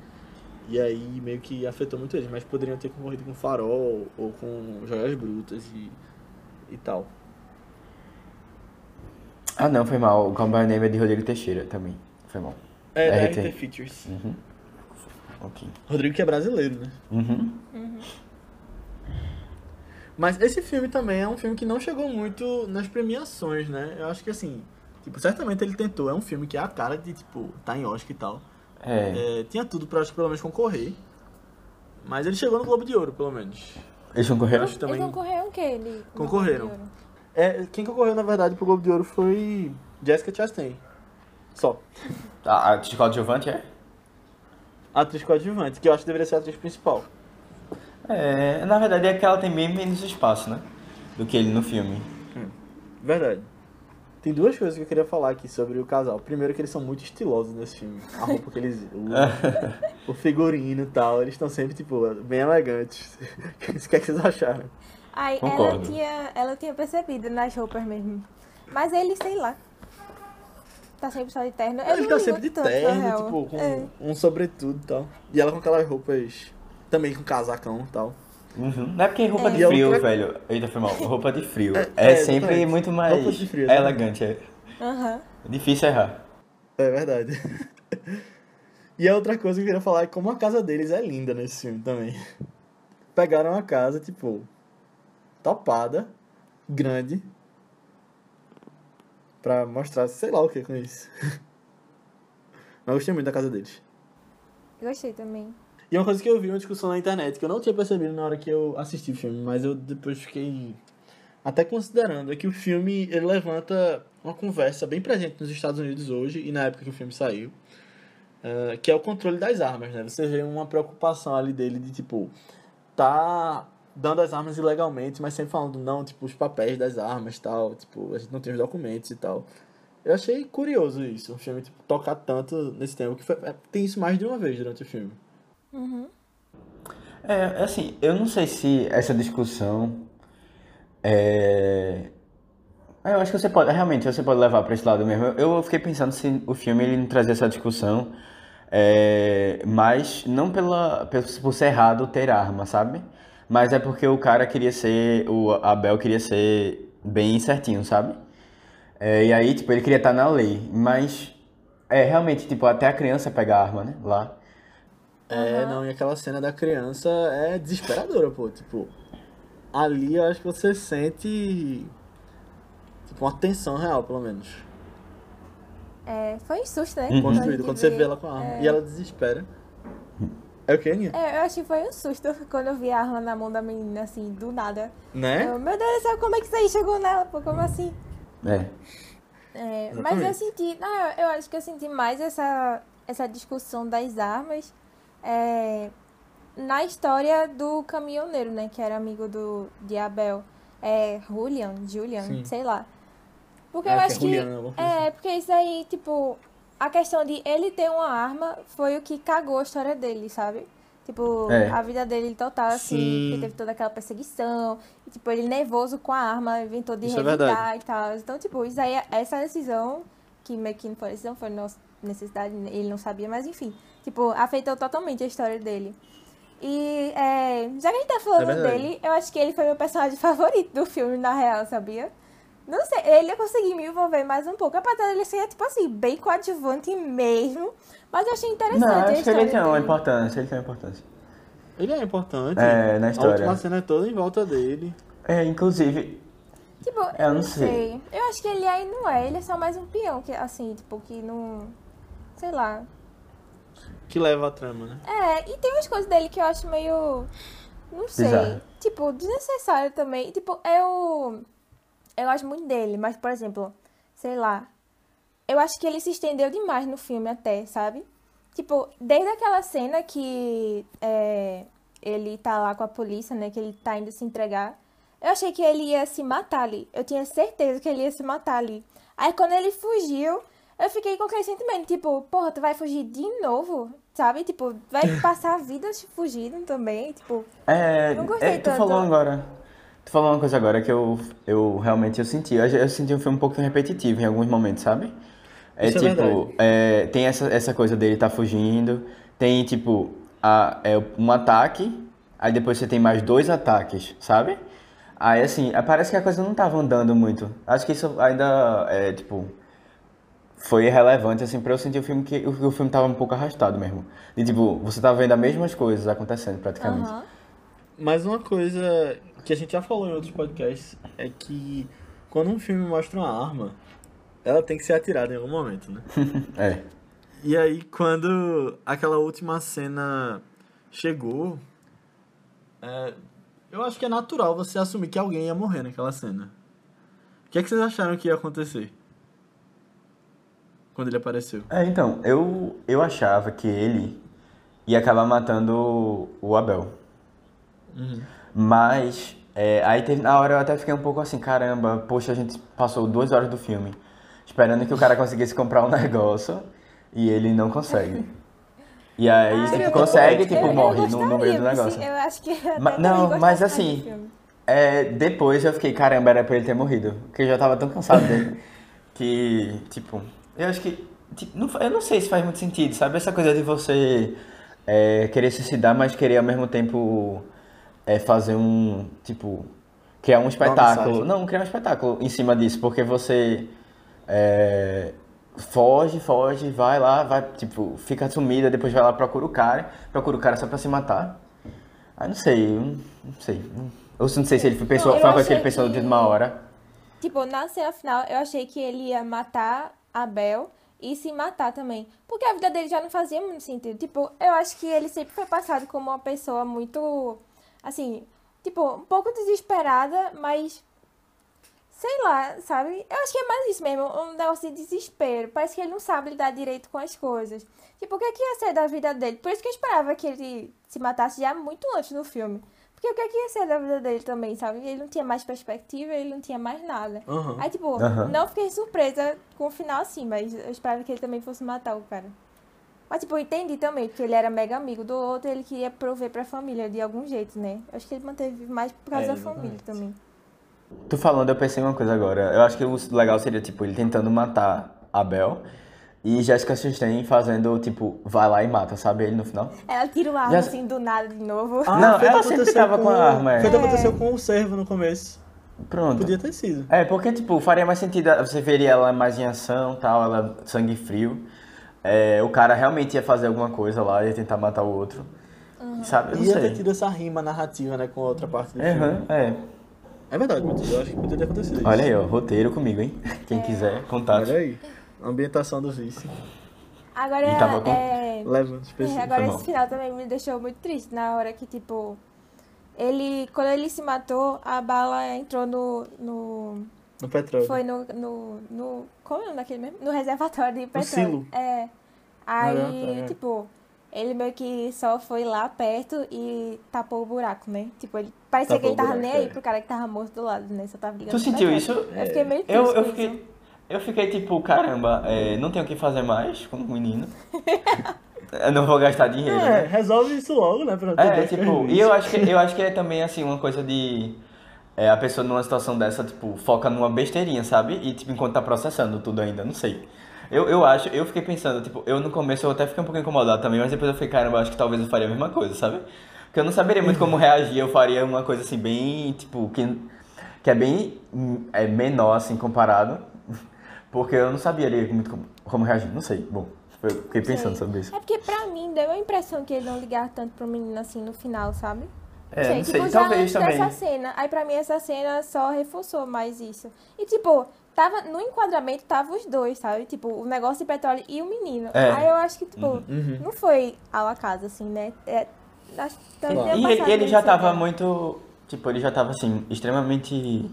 E aí meio que afetou muito eles, mas poderiam ter concorrido com Farol ou com Joias Brutas e, e tal. Ah, não, foi mal. O Combine Name é de Rodrigo Teixeira também. Foi mal. É, da RT. RT Features. Uhum. Ok. Rodrigo que é brasileiro, né? Uhum. Mas esse filme também é um filme que não chegou muito nas premiações, né? Eu acho que assim, tipo, certamente ele tentou. É um filme que é a cara de, tipo, tá em Oscar e tal. É. É, tinha tudo pra, acho que pelo menos concorrer. Mas ele chegou no Globo de Ouro, pelo menos. Eles concorreram? Acho também. Eles concorreram o quê? Ele, Concorreram. É, quem concorreu, na verdade, pro Globo de Ouro foi Jessica Chastain. Só. A, a Chico Giovanni é? Atriz coadjuvante, que eu acho que deveria ser a atriz principal. É, na verdade é que ela tem bem menos espaço, né? Do que ele no filme. Verdade. Tem duas coisas que eu queria falar aqui sobre o casal. Primeiro que eles são muito estilosos nesse filme. A roupa que eles usam, o figurino e tal, eles estão sempre, tipo, bem elegantes. O que é que vocês acharam? Ai, ela tinha, ela tinha percebido nas roupas mesmo. Mas ele, sei lá. Tá sempre só de terno. Eu Ele tá sempre de tanto, terno, tipo, com É. um sobretudo e tal. E ela com aquelas roupas, também com casacão e tal. Uhum. Não é porque roupa É. de a frio, outra- velho. Eita, foi mal. Roupa de frio. É, É, é, sempre exatamente. muito mais Roupa de frio, exatamente. elegante. É Aham. difícil errar. É verdade. e a outra coisa que eu queria falar é como a casa deles é linda nesse filme também. Pegaram a casa, tipo, topada, grande, pra mostrar sei lá o que com isso. Mas eu gostei muito da casa deles. Gostei também. E uma coisa que eu vi uma discussão na internet que eu não tinha percebido na hora que eu assisti o filme, mas eu depois fiquei até considerando, é que o filme ele levanta uma conversa bem presente nos Estados Unidos hoje e na época que o filme saiu, eh, que é o controle das armas, né? Você vê uma preocupação ali dele de tipo tá dando as armas ilegalmente, mas sempre falando não, tipo os papéis das armas, tal, tipo a gente não tem os documentos e tal. Eu achei curioso isso, o filme tipo, tocar tanto nesse tema, que foi- é, tem isso mais de uma vez durante o filme. Uhum. É, assim, eu não sei se essa discussão é... Eu acho que você pode, realmente, você pode levar para esse lado mesmo. Eu fiquei pensando se o filme ele não trazia essa discussão, é, mas não pela, por ser errado ter arma, sabe? Mas é porque o cara queria ser, o Abel queria ser bem certinho, sabe? É, e aí, tipo, ele queria estar na lei, mas é realmente, tipo, até a criança pega a arma, né? Lá. É, não, e aquela cena da criança é desesperadora, pô. Tipo, ali eu acho que você sente. Tipo, uma tensão real, pelo menos. É, foi um susto, né? Uhum. Construído, quando você vê ela com a arma. É. E ela desespera. É o que, Aninha? É, eu acho que foi um susto quando eu vi a arma na mão da menina, assim, do nada. Né? Eu, meu Deus do céu, como é que isso aí chegou nela? Pô, como assim? É. É, mas eu senti, não, eu, eu acho que eu senti mais essa, essa discussão das armas é, na história do caminhoneiro, né? Que era amigo do, de Abel. É, Julian, Julian, Sim. sei lá. Porque É, eu que é acho que. Coisa É, porque isso aí, tipo, a questão de ele ter uma arma foi o que cagou a história dele, sabe? Tipo, É. a vida dele total, assim, Sim. que teve toda aquela perseguição. E, tipo, ele nervoso com a arma, inventou de Isso é revidar verdade. e tal. Então, tipo, isso aí, essa decisão, que meio que não foi decisão, foi nossa necessidade, ele não sabia, mas enfim. Tipo, afetou totalmente a história dele. E, é, já que a gente tá falando É dele, eu acho que ele foi meu personagem favorito do filme, na real, sabia? Não sei, ele ia conseguir me envolver mais um pouco. Apesar dele ser, tipo assim, bem coadjuvante mesmo. Mas eu achei interessante Não, a acho que ele tem uma importância, ele tem uma importância. Ele é importante. É, na A história. última cena é toda em volta dele. É, inclusive, Tipo, Eu não sei. Eu acho que ele aí não é, ele é só mais um peão, que assim, tipo, que não. Sei lá. Que leva a trama, né? É, e tem umas coisas dele que eu acho meio. Não sei. Bizarro. Tipo, desnecessário também. Tipo, eu. Eu gosto muito dele, mas, por exemplo, sei lá. Eu acho que ele se estendeu demais no filme até, sabe? Tipo, desde aquela cena que é, ele tá lá com a polícia, né? Que ele tá indo se entregar. Eu achei que ele ia se matar ali. Eu tinha certeza que ele ia se matar ali. Aí quando ele fugiu, eu fiquei com aquele sentimento, tipo, porra, tu vai fugir de novo? Sabe? Tipo, vai passar a vida fugindo também, tipo. é, Não gostei é, tu tanto. falou agora. Tu falou uma coisa agora que eu, eu realmente eu senti. Eu, eu senti um filme um pouquinho repetitivo em alguns momentos, sabe? É Isso é tipo, verdade. é, tem essa, essa coisa dele tá fugindo, tem tipo a, é, um ataque, aí depois você tem mais dois ataques, sabe? Aí assim, é, parece que a coisa não tava andando muito. Acho que isso ainda é tipo. Foi relevante, assim, pra eu sentir o filme que o, o filme tava um pouco arrastado mesmo. E tipo, você tava vendo as mesmas coisas acontecendo praticamente. Aham. Mas uma coisa que a gente já falou em outros podcasts é que quando um filme mostra uma arma, ela tem que ser atirada em algum momento, né? É. E aí, quando aquela última cena chegou, é, eu acho que é natural você assumir que alguém ia morrer naquela cena. O que, é que vocês acharam que ia acontecer? Quando ele apareceu. É, então, eu, eu achava que ele ia acabar matando o Abel. Mas, é, aí teve, na hora eu até fiquei um pouco assim, caramba, poxa, a gente passou duas horas do filme esperando que o cara conseguisse comprar um negócio e ele não consegue. E aí, Ai, tipo, eu- consegue, eu- tipo, eu morre no, gostaria, no meio do viu? negócio. Eu acho que Ma- não, mas assim. É, depois eu fiquei, caramba, era pra ele ter morrido. Porque eu já tava tão cansado dele. que, tipo, eu acho que. tipo, não eu não sei se faz muito sentido, sabe? Essa coisa de você é, querer se suicidar, mas querer ao mesmo tempo é, fazer um. Tipo. Criar um espetáculo. Não, criar um espetáculo em cima disso, porque você. é, foge, foge, vai lá, vai, tipo, fica sumida, depois vai lá, procura o cara, procura o cara só pra se matar. Ah, não sei, eu não, sei. não- Eu não sei se ele pensou, Não, foi uma coisa que ele pensou que- de uma hora. Tipo, na cena final, eu achei que ele ia matar Abel e se matar também. Porque a vida dele já não fazia muito sentido. Tipo, eu acho que ele sempre foi passado como uma pessoa muito, assim, tipo, um pouco desesperada, mas. Sei lá, sabe? Eu acho que é mais isso mesmo, um negócio de desespero. Parece que ele não sabe lidar direito com as coisas. Tipo, o que, é que ia ser da vida dele? Por isso que eu esperava que ele se matasse já muito antes no filme. Porque o que, é que ia ser da vida dele também, sabe? Ele não tinha mais perspectiva, ele não tinha mais nada. Aham. Aí, tipo, Aham. não fiquei surpresa com o final assim, mas eu esperava que ele também fosse matar o cara. Mas, tipo, eu entendi também, porque ele era mega amigo do outro e ele queria prover pra família de algum jeito, né? Eu acho que ele manteve mais por causa É, da família também. Tu falando, eu pensei uma coisa agora. Eu acho que o legal seria, tipo, ele tentando matar Abel e Jessica Chastain fazendo, tipo, vai lá e mata, sabe? Ele no final. Ela tira o arma assim do nada de novo. Ah, Não, foi o que ela sempre aconteceu tava com a arma, é. Foi o que aconteceu com o servo no começo. Pronto. Podia ter sido. É, porque, tipo, faria mais sentido, você veria ela mais em ação, tal, ela sangue frio. É, o cara realmente ia fazer alguma coisa lá, ia tentar matar o outro. Sabe? Eu não Ia ter sei. tido essa rima narrativa, né, com a outra parte do Aham, filme. é. É verdade, Matheus. Eu acho que podia ter acontecido isso. Olha aí, ó, roteiro comigo, hein? Quem quiser, contato. Olha aí. Ambientação do vice. Agora, E tava com- é... Leva É, específico. agora esse final também me deixou muito triste na hora que, tipo, ele, quando ele se matou, a bala entrou no, no No petróleo. foi no, no, no, como é o nome daquele mesmo? No reservatório de petróleo. silo. É, aí, tá, é. tipo, ele meio que só foi lá perto e tapou o buraco, né? Tipo, ele parecia Tapou que ele tava buraco, nem aí é. pro cara que tava morto do lado, né? Só tava ligando Tu sentiu petróleo. isso? Eu fiquei meio triste Eu, eu, isso. Eu fiquei tipo, caramba, é, não tenho o que fazer mais com o menino. eu não vou gastar dinheiro. É, né? resolve isso logo, né? Pra É, tipo, e eu acho que eu acho que é também assim uma coisa de é, a pessoa numa situação dessa, tipo, foca numa besteirinha, sabe? E tipo, enquanto tá processando tudo ainda, não sei. Eu, eu acho, eu fiquei pensando, tipo, eu no começo eu até fiquei um pouco incomodado também, mas depois eu fiquei, caramba, acho que talvez eu faria a mesma coisa, sabe? Porque eu não saberia muito como reagir, eu faria uma coisa assim, bem, tipo, que, que é bem hum, é menor, assim, comparado. Porque eu não saberia muito como, como reagir, não sei. Bom, eu fiquei pensando Sei. sobre isso. É porque pra mim deu a impressão que ele não ligava tanto pro menino assim no final, sabe? É, não sei, tipo, já talvez antes também. dessa cena. Aí pra mim essa cena só reforçou mais isso. E tipo, tava no enquadramento tava os dois, sabe? Tipo, o negócio de petróleo e o menino. É. Aí eu acho que, tipo, Uhum. não foi ao acaso, assim, né? É, acho que E ele, ele já tava né? muito. Tipo, ele já tava assim, extremamente.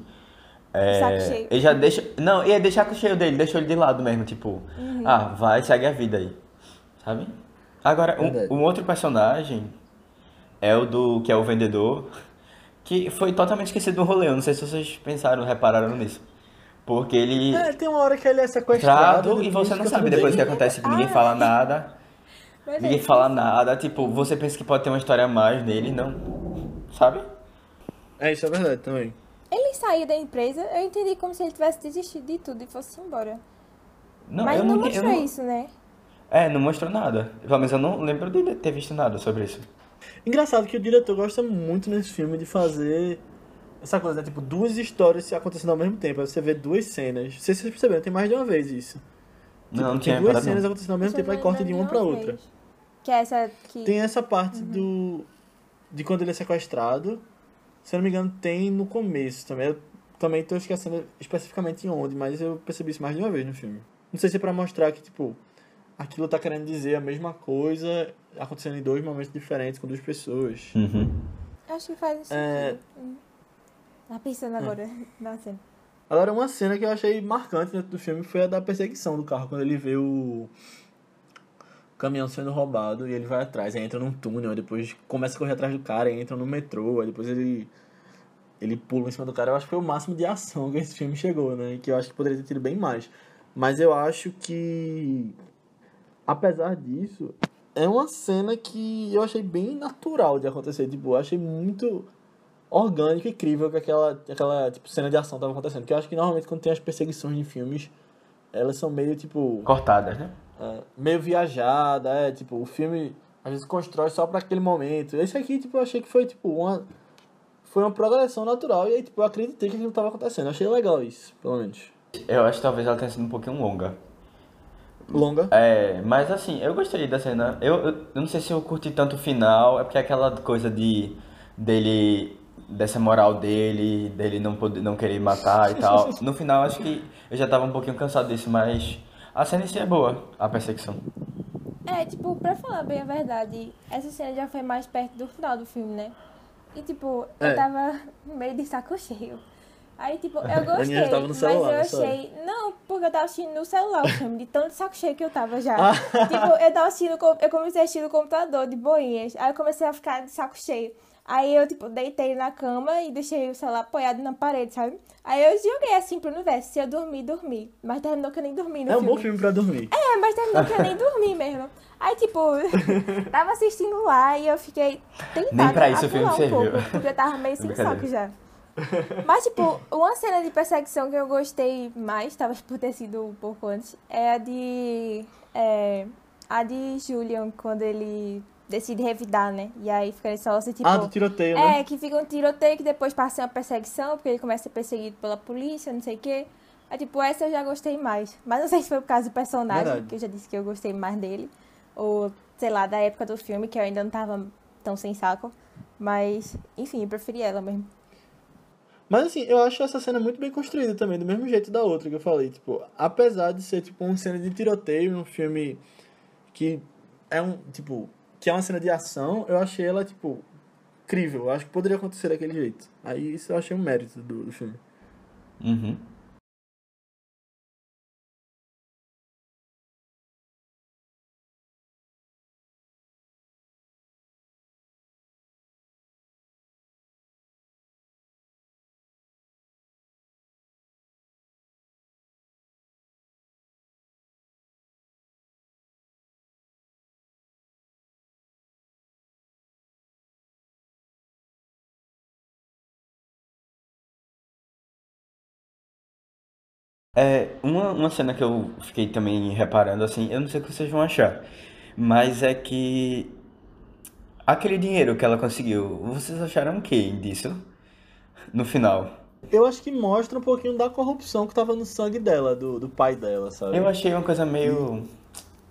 É, Saco cheio. Ele já deixa. Não, ia deixar com o cheio dele, deixou ele de lado mesmo, tipo. Uhum. Ah, vai, segue a vida aí. Sabe? Agora, um, um outro personagem é o do. que é o vendedor. Que foi totalmente esquecido do rolê. Eu não sei se vocês pensaram, repararam nisso. Porque ele. É, tem uma hora que ele é sequestrado. Trado e você não sabe depois o que acontece, tipo, ninguém Ah. fala nada. Mas Ninguém é, fala nada, tipo, você pensa que pode ter uma história a mais nele, não. Sabe? É, isso é verdade também. Ele sair da empresa, eu entendi como se ele tivesse desistido de tudo e fosse embora. Não, Mas eu não, não, eu mostrou não- isso, né? É, não mostrou nada. Pelo menos eu não lembro de ter visto nada sobre isso. Engraçado que o diretor gosta muito nesse filme de fazer essa coisa, né? Tipo, duas histórias se acontecendo ao mesmo tempo. Aí você vê duas cenas. Não sei se vocês perceberam, tem mais de uma vez isso. Tipo, Não, não tem tinha duas cenas não. acontecendo ao mesmo tempo, aí corta de uma pra uma outra. vez. Que é essa que. Tem essa parte do. de quando ele é sequestrado. Se eu não me engano, tem no começo também. Eu também tô esquecendo especificamente em onde, mas eu percebi isso mais de uma vez no filme. Não sei se é pra mostrar que, tipo, aquilo tá querendo dizer a mesma coisa acontecendo em dois momentos diferentes com duas pessoas. Uhum. Acho que faz sentido. É. Tá pensando agora. Nossa. Agora, uma cena que eu achei marcante dentro do filme foi a da perseguição do carro, quando ele vê o caminhão sendo roubado e ele vai atrás, aí entra num túnel, aí depois começa a correr atrás do cara, aí entra no metrô, aí depois ele ele pula em cima do cara. Eu acho que foi o máximo de ação que esse filme chegou, né? Que eu acho que poderia ter tido bem mais. Mas eu acho que apesar disso, é uma cena que eu achei bem natural de acontecer, tipo, eu achei muito orgânico e crível que aquela, aquela tipo, cena de ação tava acontecendo. Porque eu acho que normalmente quando tem as perseguições em filmes, elas são meio tipo. Cortadas, né? É, meio viajada, é, tipo, o filme às vezes constrói só pra aquele momento. Esse aqui, tipo, eu achei que foi tipo uma. Foi uma progressão natural e aí, tipo, eu acreditei que aquilo tava acontecendo. Eu achei legal isso, pelo menos. Eu acho que talvez ela tenha sido um pouquinho longa. Longa. É, mas assim, eu gostei da cena. Eu, eu, eu não sei se eu curti tanto o final, é porque aquela coisa de dele dessa moral dele, dele não poder, não querer matar e tal. No final acho que eu já tava um pouquinho cansado disso, mas a cena em si é boa, a perseguição. É, tipo, pra falar bem a verdade, essa cena já foi mais perto do final do filme, né? E, tipo, É. eu tava meio de saco cheio. Aí, tipo, eu gostei, já tava no mas celular eu nessa hora. achei... Não, porque eu tava assistindo no celular o filme, de tanto saco cheio que eu tava já. Ah. tipo, eu tava assistindo, eu comecei a assistir no computador, de boinhas. Aí eu comecei a ficar de saco cheio. Aí eu, tipo, deitei na cama e deixei o celular apoiado na parede, sabe? Aí eu joguei assim pro universo, se eu dormir, dormi. Mas terminou que eu nem dormi no É um filme. bom filme pra dormir. É, mas terminou que eu nem dormi mesmo. Aí, tipo, tava assistindo lá e eu fiquei tentada Nem pra isso o filme um serviu. pouco, porque eu tava meio sem Brincadeira. saco já. Mas, tipo, uma cena de perseguição que eu gostei mais, talvez por ter sido um pouco antes, é a de... É, a de Julian, quando ele decide revidar, né? E aí fica só assim, tipo... ah, do tiroteio, né? É, que fica um tiroteio que depois passa uma perseguição, porque ele começa a ser perseguido pela polícia, não sei o quê. É tipo, essa eu já gostei mais. Mas não sei se foi por causa do personagem, Verdade. que eu já disse que eu gostei mais dele. Ou, sei lá, da época do filme, que eu ainda não tava tão sem saco. Mas, enfim, eu preferi ela mesmo. Mas assim, eu acho essa cena muito bem construída também, do mesmo jeito da outra que eu falei. Tipo, apesar de ser tipo uma cena de tiroteio, um filme que é um, tipo, que é uma cena de ação, eu achei ela, tipo, crível. Eu acho que poderia acontecer daquele jeito. Aí isso eu achei um mérito do, do filme. Uhum. É, uma, uma cena que eu fiquei também reparando, assim, eu não sei o que vocês vão achar, mas é que aquele dinheiro que ela conseguiu, vocês acharam o que disso? No final? Eu acho que mostra um pouquinho da corrupção que tava no sangue dela, do, do pai dela, sabe? Eu achei uma coisa meio.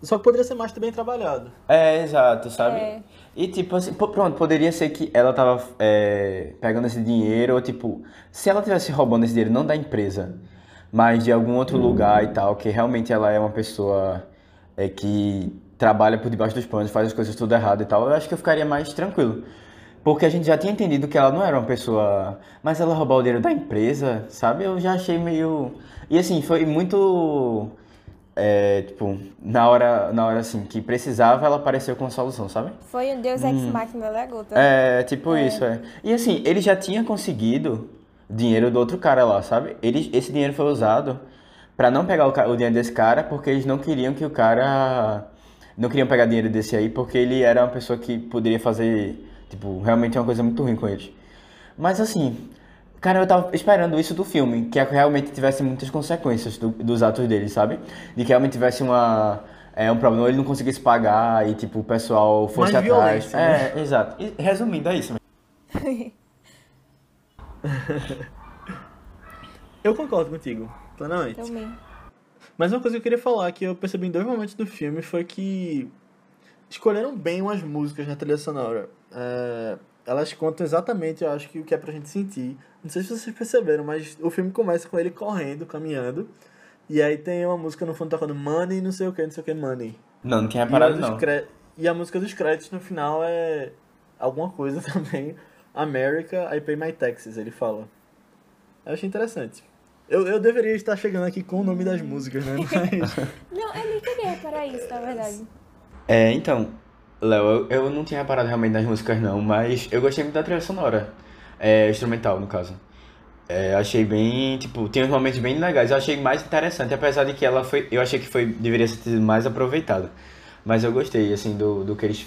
Só que poderia ser mais bem trabalhado. É, exato, sabe? É. E tipo assim, pronto, poderia ser que ela tava é, pegando esse dinheiro, ou tipo, se ela tivesse roubando esse dinheiro não da empresa, mas de algum outro lugar e tal, que realmente ela é uma pessoa é, que trabalha por debaixo dos panos, faz as coisas tudo errado e tal, eu acho que eu ficaria mais tranquilo. Porque a gente já tinha entendido que ela não era uma pessoa. Mas ela roubou o dinheiro da empresa, sabe? Eu já achei meio. E assim, foi muito. É, tipo, na hora, na hora assim, que precisava, ela apareceu com a solução, sabe? Foi um Deus Ex Machina da gota. É, tipo isso, é. E assim, ele já tinha conseguido dinheiro do outro cara lá, sabe? Ele, esse dinheiro foi usado pra não pegar o, o dinheiro desse cara, porque eles não queriam que o cara. Não queriam pegar dinheiro desse aí, porque ele era uma pessoa que poderia fazer, tipo, realmente uma coisa muito ruim com eles. Mas assim, Cara, eu tava esperando isso do filme, que realmente tivesse muitas consequências do- dos atos dele, sabe? De que realmente tivesse uma, é, um problema, ele não conseguisse pagar e, tipo, o pessoal fosse Mais atrás. violência, né? É, exato. E, resumindo, é isso. Eu concordo contigo, plenamente. Também. Mas uma coisa que eu queria falar que eu percebi em dois momentos do filme foi que escolheram bem umas músicas na trilha sonora. É, elas contam exatamente, eu acho que o que é pra gente sentir. Não sei se vocês perceberam, mas o filme começa com ele correndo, caminhando. E aí tem uma música no fundo tocando Money, não sei o que, não sei o que, Money. Não, não tinha E, reparado, não. cre- e a música dos créditos no final é alguma coisa também. America, I Pay My Taxes, ele fala. Eu achei interessante. Eu, eu deveria estar chegando aqui com o nome das músicas, né? Mas Não, eu nem queria reparar isso, na verdade. É, então, Léo, eu, eu não tinha reparado realmente nas músicas, não, mas eu gostei muito da trilha sonora. É, instrumental, no caso. É, achei bem, tipo, tem uns momentos bem legais. Eu achei mais interessante, apesar de que ela foi, eu achei que foi, deveria ser sido mais aproveitada. Mas eu gostei, assim, do, do que eles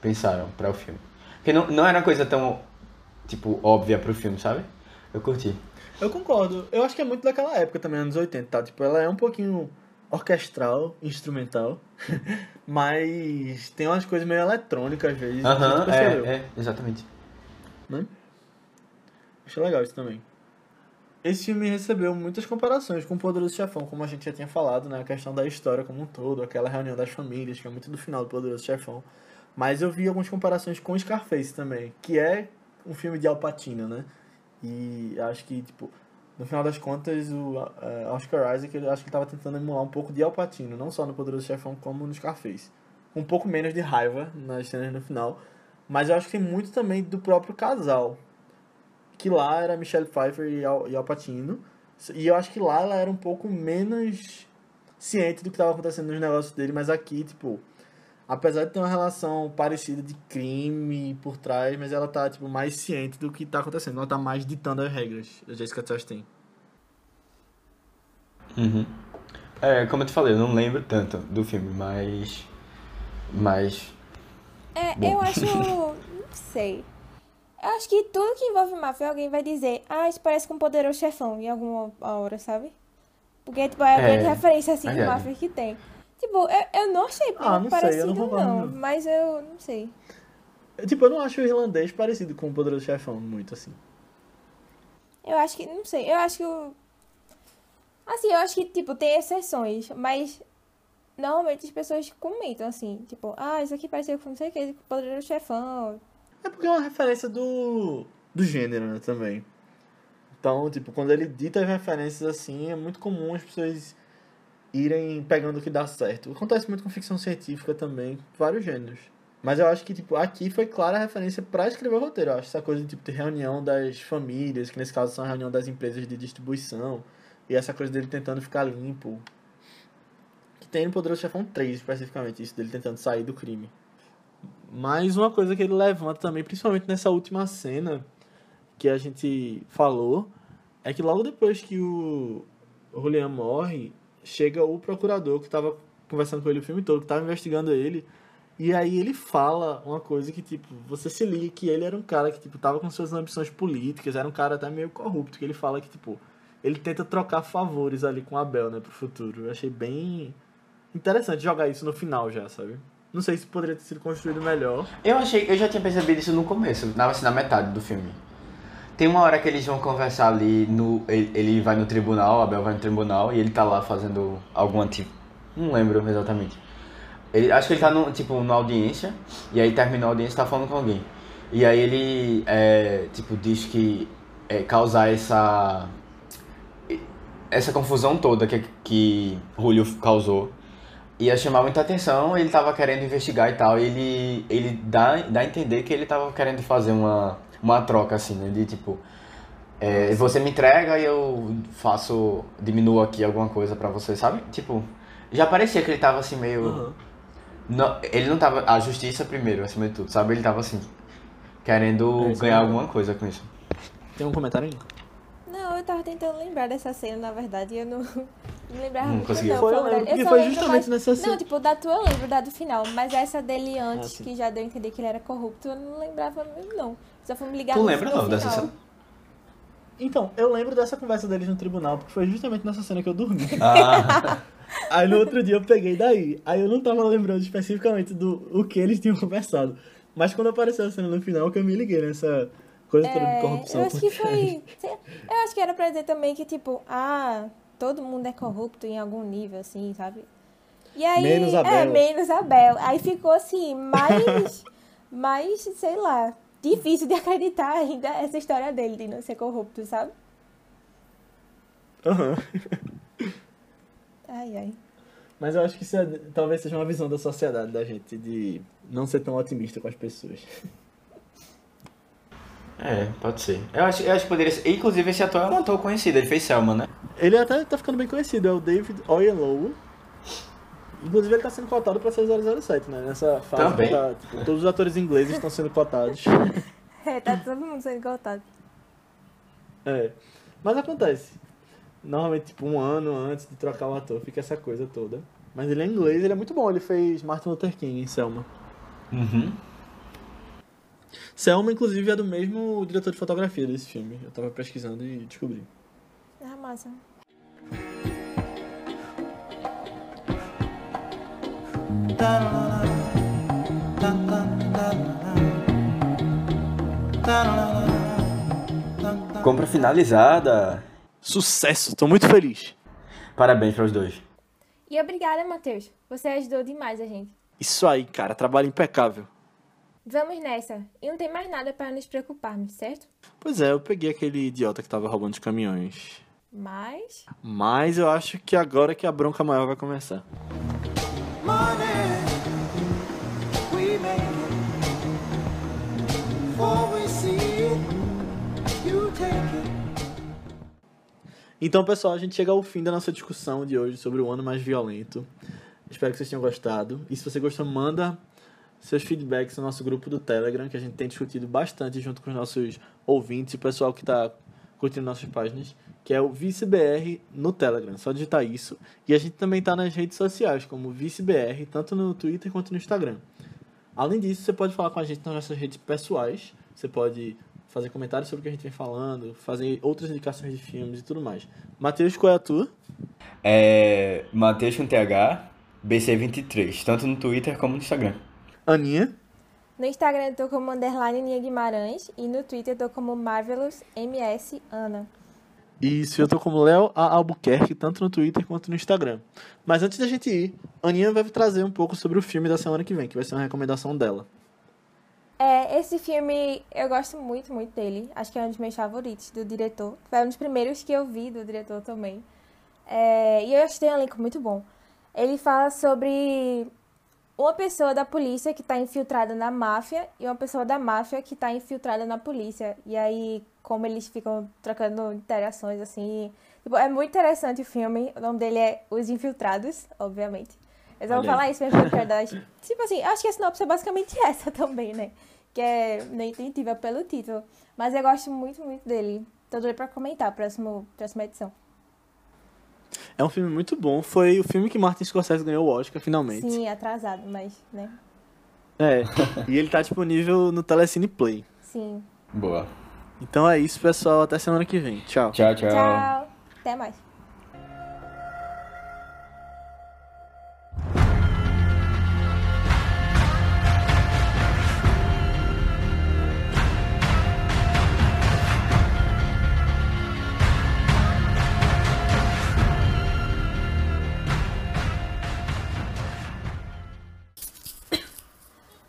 pensaram para o filme. Porque não, não era uma coisa tão, tipo, óbvia pro filme, sabe? Eu curti. eu concordo. Eu acho que é muito daquela época também, anos 80, tá? Tipo, ela é um pouquinho orquestral, instrumental. mas tem umas coisas meio eletrônicas às vezes. Aham, percebeu. é, é, exatamente. né? Achei legal isso também. Esse filme recebeu muitas comparações com o Poderoso Chefão, como a gente já tinha falado, né? A questão da história como um todo, aquela reunião das famílias, que é muito do final do Poderoso Chefão. Mas eu vi algumas comparações com Scarface também, que é um filme de Al Pacino, né? E acho que, tipo, no final das contas, o eh, Oscar Isaac, eu acho que ele tava tentando emular um pouco de Al Pacino, não só no Poderoso Chefão, como no Scarface. Um pouco menos de raiva nas cenas no final, mas eu acho que tem muito também do próprio casal. Que lá era Michelle Pfeiffer e Al, e Al Pacino. E eu acho que lá ela era um pouco menos ciente do que estava acontecendo nos negócios dele, mas aqui, tipo, apesar de ter uma relação parecida de crime por trás, mas ela tá, tipo, mais ciente do que tá acontecendo. Ela tá mais ditando as regras da Jessica Chastain. Uhum. É, como eu te falei, eu não lembro tanto do filme, mas. Mas. É, Bom. eu acho. Não sei. Eu acho que tudo que envolve máfia, alguém vai dizer, ah, isso parece com um poderoso chefão em alguma hora, sabe? Porque, tipo, é a É, grande referência, assim, de máfia que tem. Tipo, eu, eu não achei Ah, não sei, eu parecido, não não, concordo, não. Mas eu não sei. Eu, tipo, eu não acho o irlandês parecido com o Poderoso Chefão, muito assim. Eu acho que, não sei, eu acho que o... Assim, eu acho que, tipo, tem exceções, mas normalmente as pessoas comentam, assim, tipo, ah, isso aqui pareceu com não sei o que, com o poderoso chefão. É porque é uma referência do, do gênero, né, também. Então, tipo, quando ele dita as referências assim, é muito comum as pessoas irem pegando o que dá certo. Acontece muito com ficção científica também, vários gêneros. Mas eu acho que, tipo, aqui foi clara a referência pra escrever o roteiro. Eu acho essa coisa, tipo, de reunião das famílias, que nesse caso são a reunião das empresas de distribuição. E essa coisa dele tentando ficar limpo. Que tem no Poderoso Chefão 3, especificamente, isso dele tentando sair do crime. Mas uma coisa que ele levanta também, principalmente nessa última cena que a gente falou, é que logo depois que o Julian morre, chega o procurador que estava conversando com ele o filme todo, que estava investigando ele, e aí ele fala uma coisa que, tipo, você se liga que ele era um cara que, tipo, tava com suas ambições políticas, era um cara até meio corrupto, que ele fala que, tipo, ele tenta trocar favores ali com Abel, né, pro futuro. Eu achei bem interessante jogar isso no final já, sabe? Não sei se poderia ter sido construído melhor. Eu achei, eu já tinha percebido isso no começo, na, assim, na metade do filme. Tem uma hora que eles vão conversar ali, no, ele, ele vai no tribunal, Abel vai no tribunal e ele tá lá fazendo alguma tipo. Não lembro exatamente. Ele, acho que ele tá no, tipo, na audiência, e aí terminou a audiência e tá falando com alguém. E aí ele, é, tipo, diz que é, causar essa. essa confusão toda que, que Julio causou ia chamar muita atenção, ele tava querendo investigar e tal, e ele, ele dá, dá a entender que ele tava querendo fazer uma, uma troca, assim, né, de tipo, é, você me entrega e eu faço, diminuo aqui alguma coisa pra você, sabe? Tipo, já parecia que ele tava assim meio... Aham. Não, ele não tava, a justiça primeiro, acima de tudo, sabe? Ele tava assim, querendo É, isso ganhar é. alguma coisa com isso. Tem um comentário aí? Não, eu tava tentando lembrar dessa cena, na verdade, e eu não, não lembrava Não muito, conseguiu. não. Foi, eu lembro, só foi justamente mais- nessa cena. Não, tipo, da tua eu lembro, da do final, mas essa dele antes, sim. que já deu a entender que ele era corrupto, eu não lembrava mesmo, não. Só fui me ligar Tu no, lembra não dessa cena? Então, eu lembro dessa conversa deles no tribunal, porque foi justamente nessa cena que eu dormi. Ah, Aí no outro dia eu peguei daí. Aí eu não tava lembrando especificamente do o que eles tinham conversado. Mas quando apareceu a cena no final, que eu me liguei nessa coisa toda de É, corrupção. eu acho que foi. Eu acho que era pra dizer também que, tipo, ah, todo mundo é corrupto em algum nível, assim, sabe? E aí. Menos É, Abel. menos Abel. Aí ficou assim, mais. mais, sei lá, difícil de acreditar ainda essa história dele de não ser corrupto, sabe? Aham. Ai, ai. Mas eu acho que isso é- talvez seja uma visão da sociedade da gente de não ser tão otimista com as pessoas. é, pode ser. Eu acho, eu acho que poderia ser. Inclusive, esse ator é um ator conhecido, ele fez Selma, né? Ele até tá ficando bem conhecido, é o David Oyelowo. Inclusive ele tá sendo cotado pra ser 007, né? Nessa fase Também. que tá, tipo, todos os atores ingleses estão sendo cotados. É, tá todo mundo sendo cortado. É. Mas acontece. Normalmente, tipo, um ano antes de trocar o ator, fica essa coisa toda. Mas ele é inglês, ele é muito bom. Ele fez Martin Luther King em Selma. Uhum. Selma, inclusive, é do mesmo diretor de fotografia desse filme. Eu tava pesquisando e descobri. Ah, massa. Compra finalizada. Sucesso! Tô muito feliz. Parabéns para os dois. E obrigada, Matheus. Você ajudou demais a gente. Isso aí, cara. Trabalho impecável. Vamos nessa. E não tem mais nada para nos preocuparmos, certo? Pois é, eu peguei aquele idiota que tava roubando os caminhões. Mas. Mas eu acho que agora que a bronca maior vai começar. Então, pessoal, a gente chega ao fim da nossa discussão de hoje sobre o ano mais violento. Espero que vocês tenham gostado. E se você gostou, manda seus feedbacks no nosso grupo do Telegram, que a gente tem discutido bastante junto com os nossos ouvintes e o pessoal que está curtindo nossas páginas, que é o ViceBR no Telegram. Só digitar isso. E a gente também está nas redes sociais, como ViceBR, tanto no Twitter quanto no Instagram. Além disso, você pode falar com a gente nas nossas redes pessoais. Você pode fazer comentários sobre o que a gente vem falando, fazer outras indicações de filmes e tudo mais. Matheus, qual é a tua? É. Matheus com TH, BC23, tanto no Twitter como no Instagram. Aninha. No Instagram eu tô como underline Ninha Guimarães e no Twitter eu tô como Marvelous MS Ana. Isso, eu tô como Léo. Albuquerque, tanto no Twitter quanto no Instagram. Mas antes da gente ir, a Aninha vai trazer um pouco sobre o filme da semana que vem, que vai ser uma recomendação dela. É, esse filme eu gosto muito, muito dele. Acho que é um dos meus favoritos do diretor. Foi um dos primeiros que eu vi do diretor também. É, e eu acho que tem um elenco muito bom. Ele fala sobre uma pessoa da polícia que está infiltrada na máfia e uma pessoa da máfia que está infiltrada na polícia. E aí, como eles ficam trocando interações assim. Tipo, é muito interessante o filme. O nome dele é Os Infiltrados, obviamente. Eu só vou falar isso mesmo porque dar. Tipo assim, acho que a sinopse é basicamente essa também, né? Que é meio intuitiva pelo título. Mas eu gosto muito, muito dele. Tô doida pra comentar a próxima edição. É um filme muito bom. Foi o filme que Martin Scorsese ganhou o Oscar, finalmente. Sim, atrasado, mas, né? É. e ele tá disponível no Telecine Play. Sim. Boa. Então é isso, pessoal. Até semana que vem. Tchau. Tchau, tchau. Tchau. Até mais.